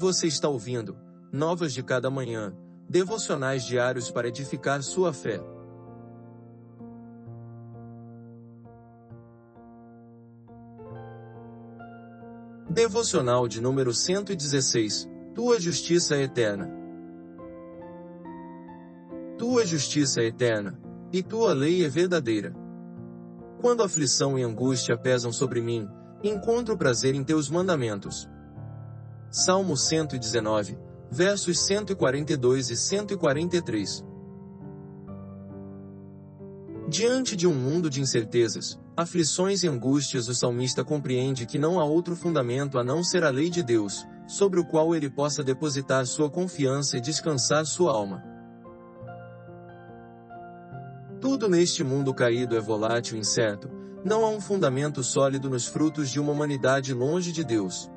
Você está ouvindo Novas de Cada Manhã, devocionais diários para edificar sua fé. Devocional de número 116 Tua justiça é eterna. Tua justiça é eterna, e tua lei é verdadeira. Quando aflição e angústia pesam sobre mim, encontro prazer em teus mandamentos. Salmo 119, versos 142 e 143. Diante de um mundo de incertezas, aflições e angústias, o salmista compreende que não há outro fundamento a não ser a lei de Deus, sobre o qual ele possa depositar sua confiança e descansar sua alma. Tudo neste mundo caído é volátil e incerto, não há um fundamento sólido nos frutos de uma humanidade longe de Deus.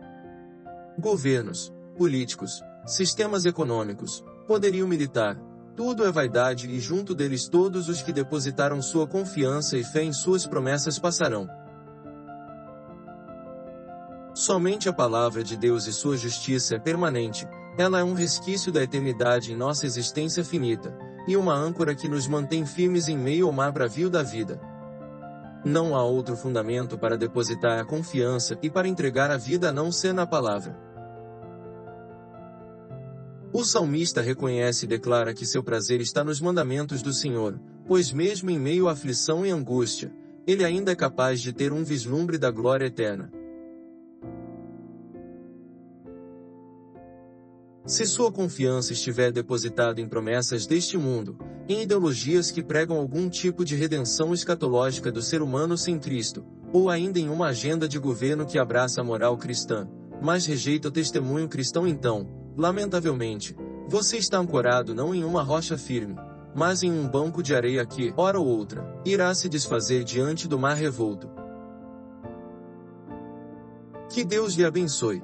Governos, políticos, sistemas econômicos, poderio militar, tudo é vaidade e junto deles todos os que depositaram sua confiança e fé em suas promessas passarão. Somente a palavra de Deus e sua justiça é permanente, ela é um resquício da eternidade em nossa existência finita, e uma âncora que nos mantém firmes em meio ao mar bravio da vida. Não há outro fundamento para depositar a confiança e para entregar a vida a não ser na palavra. O salmista reconhece e declara que seu prazer está nos mandamentos do Senhor, pois mesmo em meio à aflição e angústia, ele ainda é capaz de ter um vislumbre da glória eterna. Se sua confiança estiver depositada em promessas deste mundo, em ideologias que pregam algum tipo de redenção escatológica do ser humano sem Cristo, ou ainda em uma agenda de governo que abraça a moral cristã, mas rejeita o testemunho cristão então, lamentavelmente, você está ancorado não em uma rocha firme, mas em um banco de areia que, hora ou outra, irá se desfazer diante do mar revolto. Que Deus lhe abençoe.